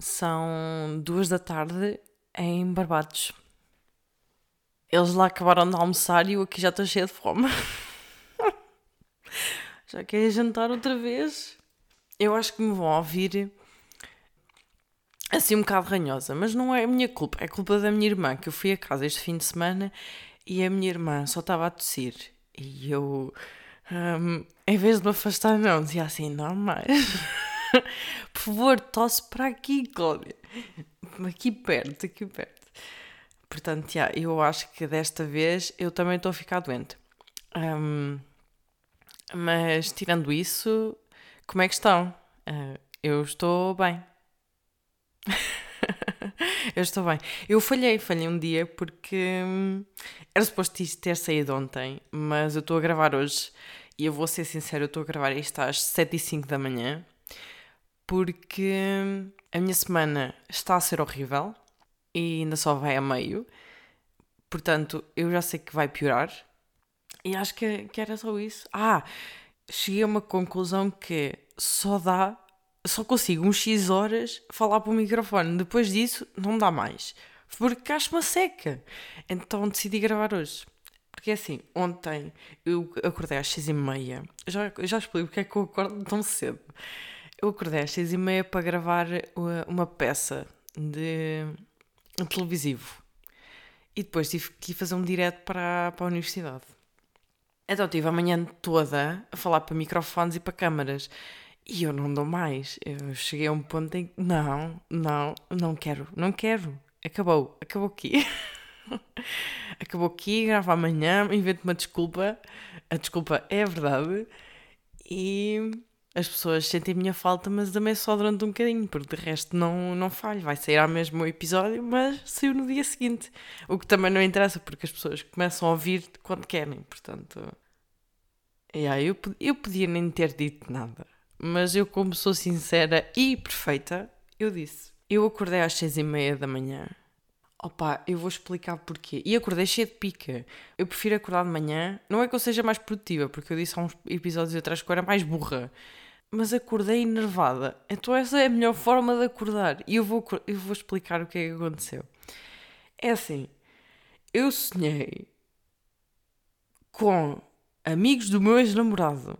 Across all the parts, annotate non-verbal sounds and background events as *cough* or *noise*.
São duas da tarde em Barbados. Eles lá acabaram de almoçar e eu aqui já estou cheia de fome. *laughs* já quero jantar outra vez. Eu acho que me vão ouvir assim um bocado ranhosa, mas não é a minha culpa, é culpa da minha irmã, que eu fui a casa este fim de semana e a minha irmã só estava a tossir. E eu, um, em vez de me afastar, não, dizia assim, não mais. *laughs* *laughs* Por favor, tosse para aqui, Cláudia. Aqui perto, aqui perto. Portanto, yeah, eu acho que desta vez eu também estou a ficar doente. Um, mas tirando isso, como é que estão? Uh, eu estou bem. *laughs* eu estou bem. Eu falhei, falhei um dia porque hum, era suposto isto ter saído ontem, mas eu estou a gravar hoje e eu vou ser sincero, eu estou a gravar isto às 7 e 5 da manhã porque a minha semana está a ser horrível e ainda só vai a meio. Portanto, eu já sei que vai piorar. E acho que, que era só isso. Ah, cheguei a uma conclusão que só dá, só consigo uns X horas falar para o microfone. Depois disso, não dá mais. Porque acho uma seca. Então decidi gravar hoje. Porque é assim, ontem eu acordei às seis e meia. Já, já porque é que eu acordo tão cedo. Eu acordei às seis e meia para gravar uma, uma peça de um televisivo. E depois tive que ir fazer um direto para, para a universidade. Então tive a manhã toda a falar para microfones e para câmaras. E eu não dou mais. Eu cheguei a um ponto em que, não, não, não quero, não quero. Acabou, acabou aqui. *laughs* acabou aqui, gravo amanhã, invento uma desculpa. A desculpa é a verdade. E as pessoas sentem a minha falta, mas também só durante um bocadinho, porque de resto não, não falho. Vai sair ao mesmo episódio, mas saiu no dia seguinte. O que também não interessa, porque as pessoas começam a ouvir quando querem, portanto. Yeah, eu, eu podia nem ter dito nada, mas eu, como sou sincera e perfeita, eu disse. Eu acordei às seis e meia da manhã. Opa, eu vou explicar porquê. E acordei cheia de pica. Eu prefiro acordar de manhã. Não é que eu seja mais produtiva, porque eu disse há uns episódios atrás que eu era mais burra mas acordei enervada. Então essa é a melhor forma de acordar. E eu vou, eu vou explicar o que é que aconteceu. É assim, eu sonhei com amigos do meu ex-namorado,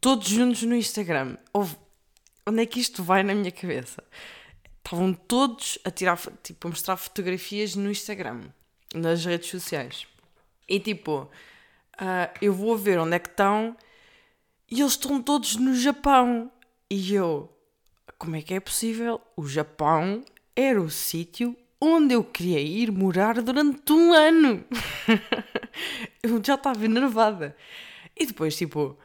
todos juntos no Instagram. onde é que isto vai na minha cabeça? Estavam todos a tirar, tipo, a mostrar fotografias no Instagram, nas redes sociais. E tipo, uh, eu vou ver onde é que estão e eles estão todos no Japão. E eu, como é que é possível? O Japão era o sítio onde eu queria ir morar durante um ano. *laughs* eu já estava enervada. E depois, tipo,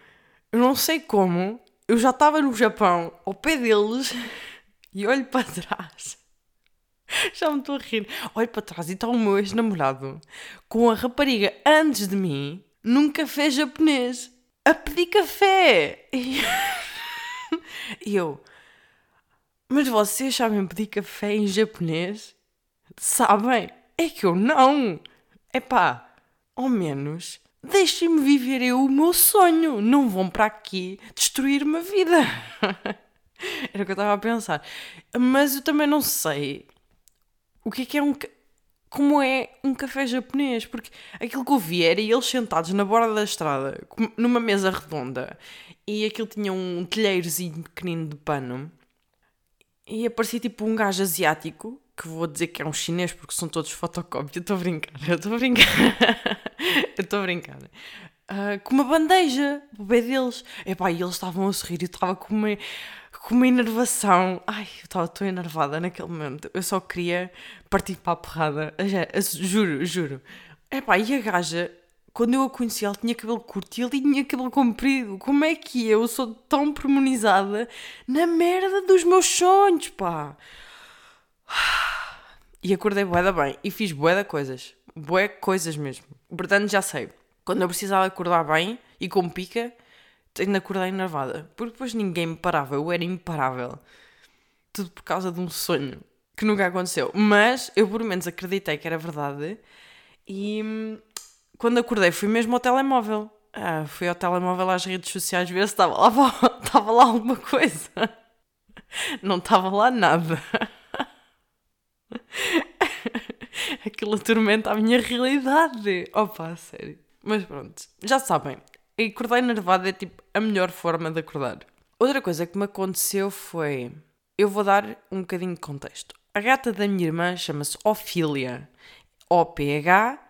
eu não sei como, eu já estava no Japão, ao pé deles, *laughs* e olho para trás. *laughs* Já me estou a rir. Olho para trás e está o meu ex-namorado com a rapariga antes de mim num café japonês a pedir café. E, *laughs* eu, mas vocês sabem pedir café em japonês? Sabem? É que eu não. É pá, ao menos deixem-me viver eu o meu sonho. Não vão para aqui destruir-me a vida. *laughs* Era o que eu estava a pensar. Mas eu também não sei o que é que é um como é um café japonês, porque aquilo que eu vi era eles sentados na borda da estrada, numa mesa redonda, e aquilo tinha um telheirozinho pequenino de pano, e aparecia tipo um gajo asiático, que vou dizer que é um chinês, porque são todos fotocópias, eu estou a brincar, eu estou a brincar, *laughs* eu estou a brincar, uh, com uma bandeja, o pé deles, epá, e eles estavam a sorrir, eu estava com uma com uma enervação. Ai, eu estava tão enervada naquele momento. Eu só queria partir para a porrada. Juro, juro. Epá, e a gaja, quando eu a conheci, ela tinha cabelo curto e ele tinha cabelo comprido. Como é que eu sou tão premonizada na merda dos meus sonhos, pá? *sighs* E acordei bué bem. E fiz bué coisas. Bué coisas mesmo. Portanto, já sei. Quando eu precisava acordar bem e com pica ainda acordei enervada, porque depois ninguém me parava, eu era imparável. Tudo por causa de um sonho que nunca aconteceu. Mas eu, por menos, acreditei que era verdade e hum, quando acordei fui mesmo ao telemóvel. Ah, fui ao telemóvel às redes sociais ver se estava lá, *laughs* estava lá alguma coisa. não estava lá nada. *laughs* Aquilo atormenta a minha realidade. Opa, sério. Mas pronto, já sabem. Acordar enervado é tipo a melhor forma de acordar. Outra coisa que me aconteceu foi. Eu vou dar um bocadinho de contexto. A gata da minha irmã chama-se Ophelia. O-P-H-E-L-I-A.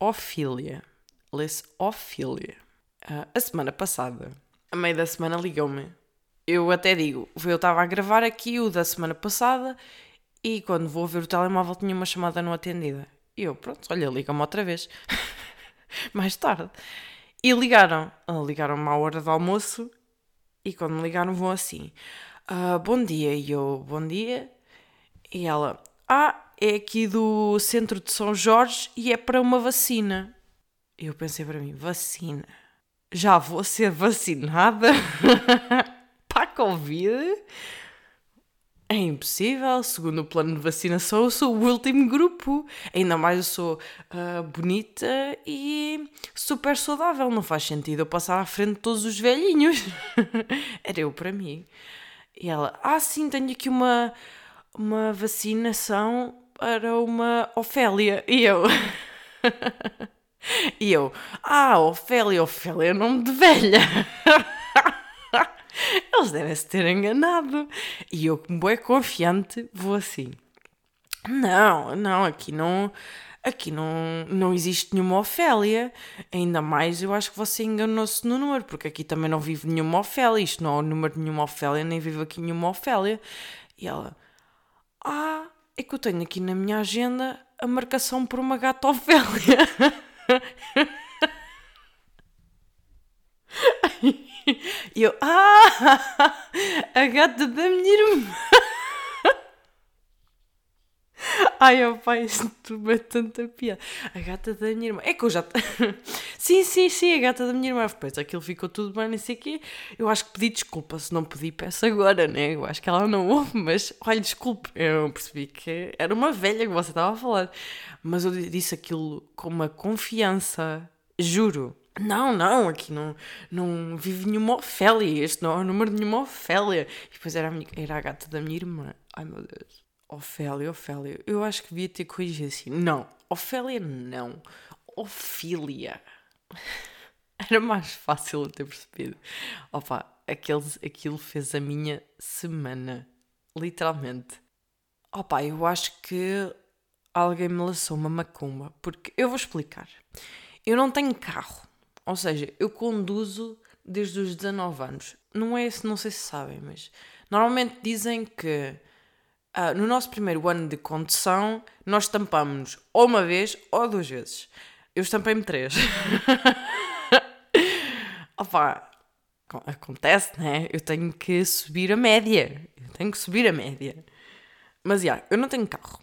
Ophelia. Lê-se Ophelia. Uh, a semana passada, a meio da semana, ligou-me. Eu até digo, eu estava a gravar aqui o da semana passada e quando vou ver o telemóvel tinha uma chamada não atendida. E eu, pronto, olha, liga-me outra vez. *laughs* Mais tarde. E ligaram. Uh, Ligaram-me à hora do almoço e quando me ligaram vão assim. Uh, bom dia. E eu, bom dia. E ela, ah, é aqui do centro de São Jorge e é para uma vacina. Eu pensei para mim, vacina? Já vou ser vacinada *laughs* para a Covid? É impossível, segundo o plano de vacinação, eu sou o último grupo. Ainda mais eu sou uh, bonita e super saudável. Não faz sentido eu passar à frente de todos os velhinhos. *laughs* Era eu para mim. E ela, ah, sim, tenho aqui uma, uma vacinação para uma Ofélia. E eu. *laughs* e eu, ah, Ofélia, Ofélia é nome de velha. *laughs* Eles devem se ter enganado. E eu, como é confiante, vou assim. Não, não, aqui não. Aqui não, não existe nenhuma Ofélia. Ainda mais eu acho que você enganou-se no número, porque aqui também não vive nenhuma Ofélia. Isto não é o número de nenhuma Ofélia, nem vive aqui nenhuma Ofélia. E ela, ah, é que eu tenho aqui na minha agenda a marcação por uma gata Ofélia. *laughs* *laughs* E eu, ah, a gata da minha irmã. *laughs* Ai, oh pai, isto é tanta piada. A gata da minha irmã. É que eu já. *laughs* sim, sim, sim, a gata da minha irmã. Depois aquilo ficou tudo bem, não sei o quê. Eu acho que pedi desculpa. Se não pedi, peço agora, né? Eu acho que ela não ouve, mas olha, desculpe. Eu percebi que era uma velha que você estava a falar. Mas eu disse aquilo com uma confiança, juro. Não, não, aqui não, não vive nenhuma Ofélia. Este não é o número de nenhuma Ofélia. E depois era a, minha, era a gata da minha irmã. Ai meu Deus. Ofélia, Ofélia. Eu acho que devia ter corrigido assim. Não, Ofélia não. Ofília. *laughs* Era mais fácil de ter percebido. Opa, aqueles, aquilo fez a minha semana. Literalmente. Opa, eu acho que alguém me lançou uma macumba. Porque eu vou explicar. Eu não tenho carro. Ou seja, eu conduzo desde os 19 anos. Não é não sei se sabem, mas normalmente dizem que uh, no nosso primeiro ano de condução nós estampamos ou uma vez ou duas vezes. Eu estampei-me três. *laughs* Opa, acontece, né? Eu tenho que subir a média. Eu tenho que subir a média. Mas, yeah, eu não tenho carro.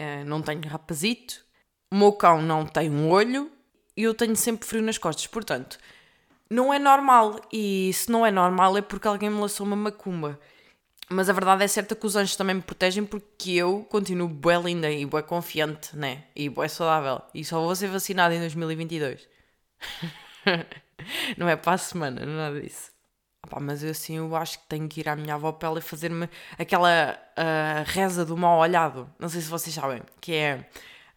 Uh, não tenho rapazito. O meu cão não tem um olho e eu tenho sempre frio nas costas. Portanto, não é normal. E se não é normal é porque alguém me lançou uma macumba. Mas a verdade é certa que os anjos também me protegem porque eu continuo bué linda e bué confiante, né? E bué saudável. E só vou ser vacinada em 2022. *laughs* não é para a semana, não é nada disso. Opa, mas eu assim, eu acho que tenho que ir à minha avó para ela fazer-me aquela uh, reza do mal olhado. Não sei se vocês sabem. Que é,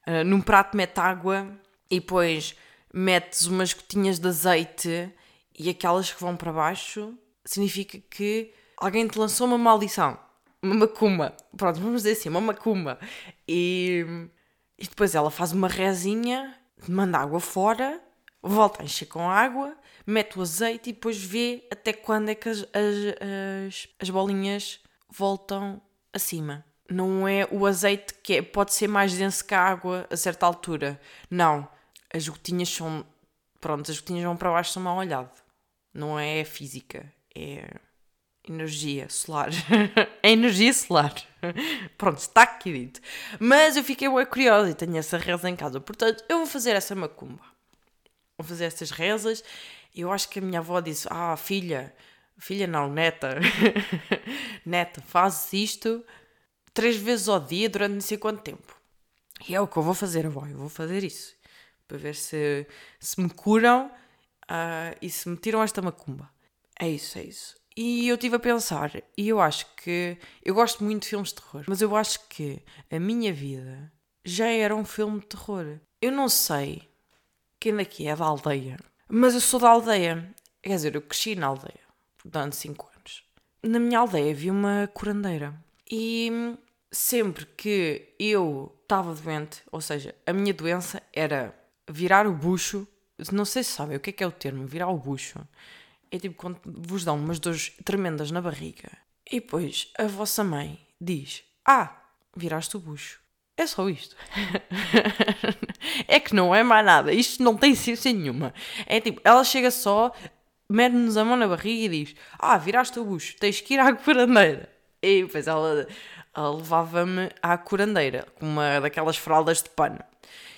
uh, num prato mete água e depois metes umas gotinhas de azeite e aquelas que vão para baixo, significa que alguém te lançou uma maldição. Uma macumba. Pronto, vamos dizer assim, uma macumba. E, e depois ela faz uma rezinha, manda água fora, volta a encher com água, mete o azeite e depois vê até quando é que as, as, as, as bolinhas voltam acima. Não é o azeite que é, pode ser mais denso que a água a certa altura. Não as gotinhas são. Pronto, as gotinhas vão para baixo, são mal olhado. Não é física, é energia solar. *laughs* é energia solar. *laughs* Pronto, está aqui dito. Mas eu fiquei bem curiosa e tenho essa reza em casa. Portanto, eu vou fazer essa macumba. Vou fazer essas rezas. Eu acho que a minha avó disse: Ah, filha, filha não, neta, *laughs* neta, fazes isto três vezes ao dia durante não sei quanto tempo. E é o que eu vou fazer, avó. Eu vou fazer isso para ver se, se me curam uh, e se me tiram esta macumba. É isso, é isso. E eu estive a pensar, e eu acho que. Eu gosto muito de filmes de terror, mas eu acho que a minha vida já era um filme de terror. Eu não sei quem daqui é da aldeia, mas eu sou da aldeia. Quer dizer, eu cresci na aldeia durante 5 anos. Na minha aldeia havia uma curandeira. E sempre que eu estava doente, ou seja, a minha doença era virar o bucho. Não sei se sabem o que é que é o termo, virar o bucho é tipo quando vos dão umas dores tremendas na barriga e depois a vossa mãe diz: Ah, viraste o bucho. É só isto. *laughs* é que não é mais nada. Isto não tem ciência nenhuma. É tipo, ela chega só, mete-nos a mão na barriga e diz: Ah, viraste o bucho, tens que ir à curandeira. E depois ela, ela levava-me à curandeira com uma daquelas fraldas de pano.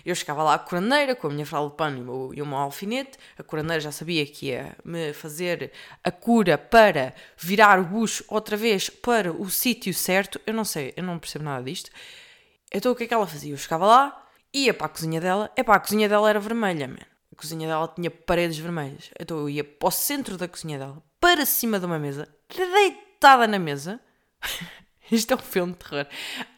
Eu chegava lá à curandeira com a minha fralda de pano e o meu alfinete. A curandeira já sabia que ia me fazer a cura para virar o bucho outra vez para o sítio certo. Eu não sei, eu não percebo nada disto. Então o que é que ela fazia? Eu chegava lá, ia para a cozinha dela. É pá, a cozinha dela era vermelha, man. A cozinha dela tinha paredes vermelhas. Então eu ia para o centro da cozinha dela, para cima de uma mesa, deitada na mesa. *laughs* Isto é um filme de terror.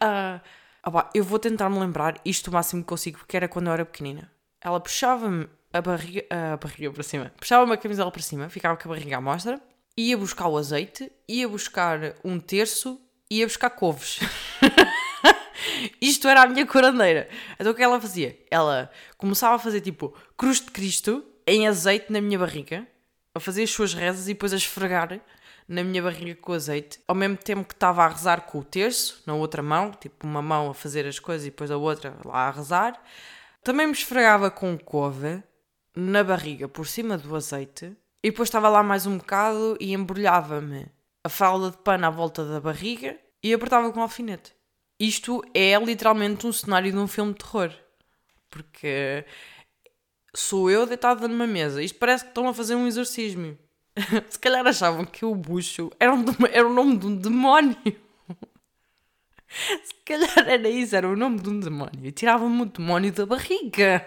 Uh, ah, eu vou tentar me lembrar isto o máximo que consigo, porque era quando eu era pequenina. Ela puxava-me a barriga, a barriga para cima, puxava-me a camisola para cima, ficava com a barriga à mostra, ia buscar o azeite, ia buscar um terço, ia buscar couves. *laughs* Isto era a minha curandeira. Então o que ela fazia? Ela começava a fazer tipo cruz de Cristo em azeite na minha barriga, a fazer as suas rezas e depois a esfregar na minha barriga com azeite, ao mesmo tempo que estava a rezar com o terço, na outra mão, tipo uma mão a fazer as coisas e depois a outra lá a rezar. Também me esfregava com couve na barriga por cima do azeite e depois estava lá mais um bocado e embrulhava-me a falda de pano à volta da barriga e apertava com um alfinete. Isto é literalmente um cenário de um filme de terror. Porque sou eu deitada numa mesa. Isto parece que estão a fazer um exorcismo. *laughs* Se calhar achavam que o bucho era, um, era o nome de um demónio. *laughs* Se calhar era isso, era o nome de um demónio. Tiravam-me o demónio da barriga.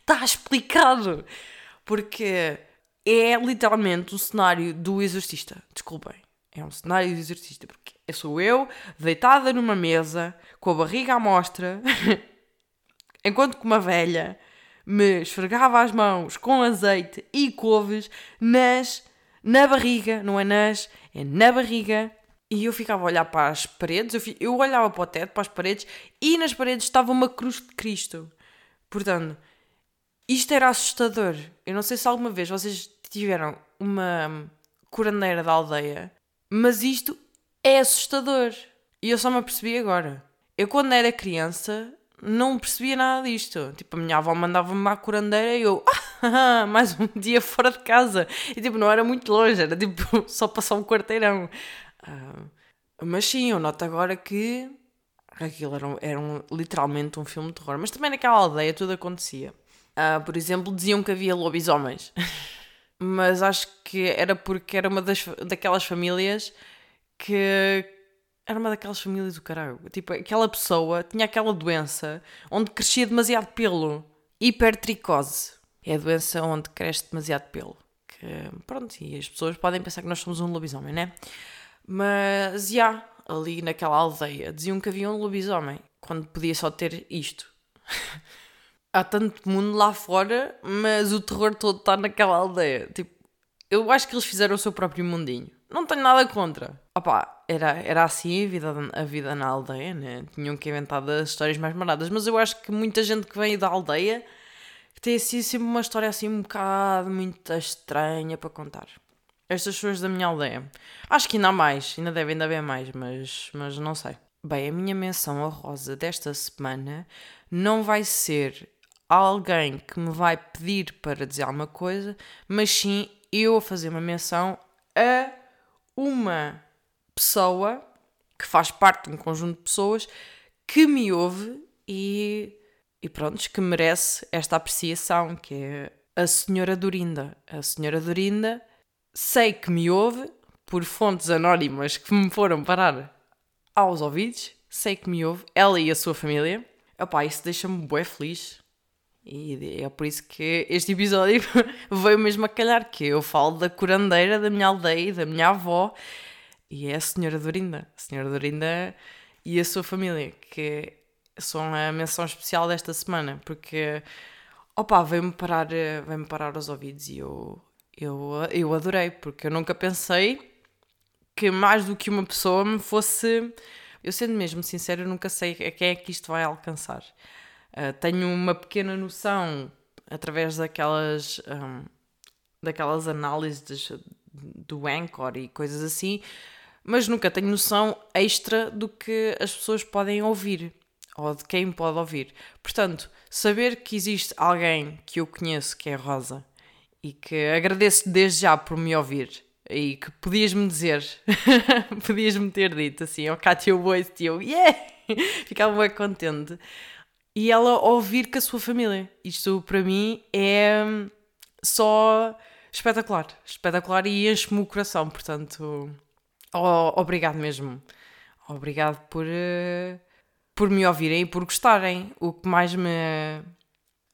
Está *laughs* explicado. Porque é literalmente o cenário do exorcista. Desculpem. É um cenário do exorcista. Porque sou eu, deitada numa mesa, com a barriga à mostra, enquanto que uma velha me esfregava as mãos com azeite e couves nas, na barriga, não é nas, é na barriga. E eu ficava a olhar para as paredes, eu, eu olhava para o teto, para as paredes, e nas paredes estava uma cruz de Cristo. Portanto, isto era assustador. Eu não sei se alguma vez vocês tiveram uma curandeira da aldeia, mas isto é assustador. E eu só me apercebi agora. Eu, quando era criança, não percebia nada disto. Tipo, a minha avó mandava-me à curandeira e eu, *laughs* ah, mais um dia fora de casa. E tipo, não era muito longe, era tipo *laughs* só passar um quarteirão. Uh, mas sim, eu noto agora que aquilo era, um, era um, literalmente um filme de terror. Mas também naquela aldeia tudo acontecia. Uh, por exemplo, diziam que havia lobisomens. *laughs* mas acho que era porque era uma das, daquelas famílias que era uma daquelas famílias do caralho. Tipo, aquela pessoa tinha aquela doença onde crescia demasiado pelo. Hipertricose. É a doença onde cresce demasiado pelo. Que, pronto, e as pessoas podem pensar que nós somos um lobisomem, né? Mas, já, yeah, ali naquela aldeia, diziam que havia um lobisomem, quando podia só ter isto. *laughs* Há tanto mundo lá fora, mas o terror todo está naquela aldeia. Tipo, eu acho que eles fizeram o seu próprio mundinho. Não tenho nada contra. Opá, era, era assim a vida, a vida na aldeia, né? Tinham que inventar as histórias mais maradas. Mas eu acho que muita gente que vem da aldeia tem assim sempre uma história assim um bocado muito estranha para contar. Estas pessoas da minha aldeia. Acho que ainda há mais, ainda devem ainda haver mais, mas, mas não sei. Bem, a minha menção a Rosa desta semana não vai ser alguém que me vai pedir para dizer alguma coisa, mas sim eu a fazer uma menção a uma pessoa que faz parte de um conjunto de pessoas que me ouve e, e pronto, que merece esta apreciação, que é a senhora Dorinda. A senhora Dorinda sei que me ouve por fontes anónimas que me foram parar aos ouvidos, sei que me ouve, ela e a sua família. Opá, isso deixa-me bué feliz. E é por isso que este episódio *laughs* veio mesmo a calhar, que eu falo da curandeira da minha aldeia da minha avó, e é a senhora Dorinda. A senhora Dorinda e a sua família, que são a menção especial desta semana, porque, opa, veio-me parar, veio parar os ouvidos e eu, eu, eu adorei, porque eu nunca pensei que mais do que uma pessoa me fosse. Eu sendo mesmo sincero, nunca sei a quem é que isto vai alcançar. Uh, tenho uma pequena noção através daquelas, um, daquelas análises do Anchor e coisas assim, mas nunca tenho noção extra do que as pessoas podem ouvir ou de quem pode ouvir. Portanto, saber que existe alguém que eu conheço que é Rosa e que agradeço desde já por me ouvir e que podias-me dizer, *laughs* podias-me ter dito assim, ó oh, Kátia, eu ouço e eu, yeah! *laughs* Ficava bem contente. E ela ouvir com a sua família. Isto para mim é só espetacular, espetacular e enche-me o coração, portanto, oh, obrigado mesmo. Obrigado por, uh, por me ouvirem e por gostarem. O que mais me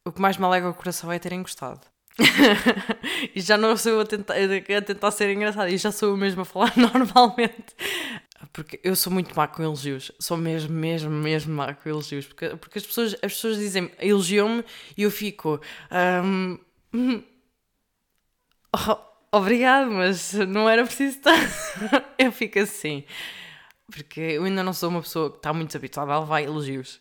o que mais me alegra o coração é terem gostado. *laughs* e já não sou eu a tentar, a tentar ser engraçada, e já sou eu mesmo a falar *laughs* normalmente. Porque eu sou muito má com elogios. Sou mesmo, mesmo, mesmo má com elogios. Porque, porque as, pessoas, as pessoas dizem, elogiam-me e eu fico. Um, *laughs* oh, obrigado, mas não era preciso tanto. *laughs* eu fico assim. Porque eu ainda não sou uma pessoa que está muito habituada a levar elogios.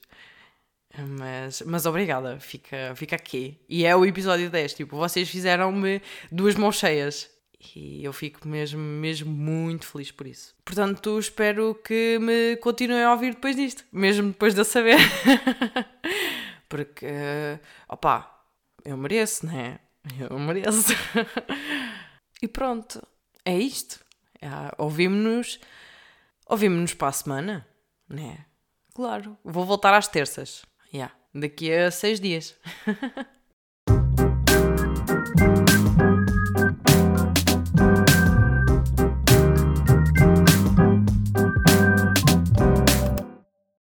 Mas, mas obrigada, fica, fica aqui. E é o episódio 10, tipo, vocês fizeram-me duas mãos cheias. E eu fico mesmo, mesmo muito feliz por isso. Portanto, espero que me continuem a ouvir depois disto, mesmo depois de eu saber. *laughs* Porque, opá, eu mereço, né? Eu mereço. *laughs* e pronto, é isto. É, ouvimos-nos ouvimos-nos para a semana, né? Claro, vou voltar às terças. Yeah. Daqui a seis dias. *laughs*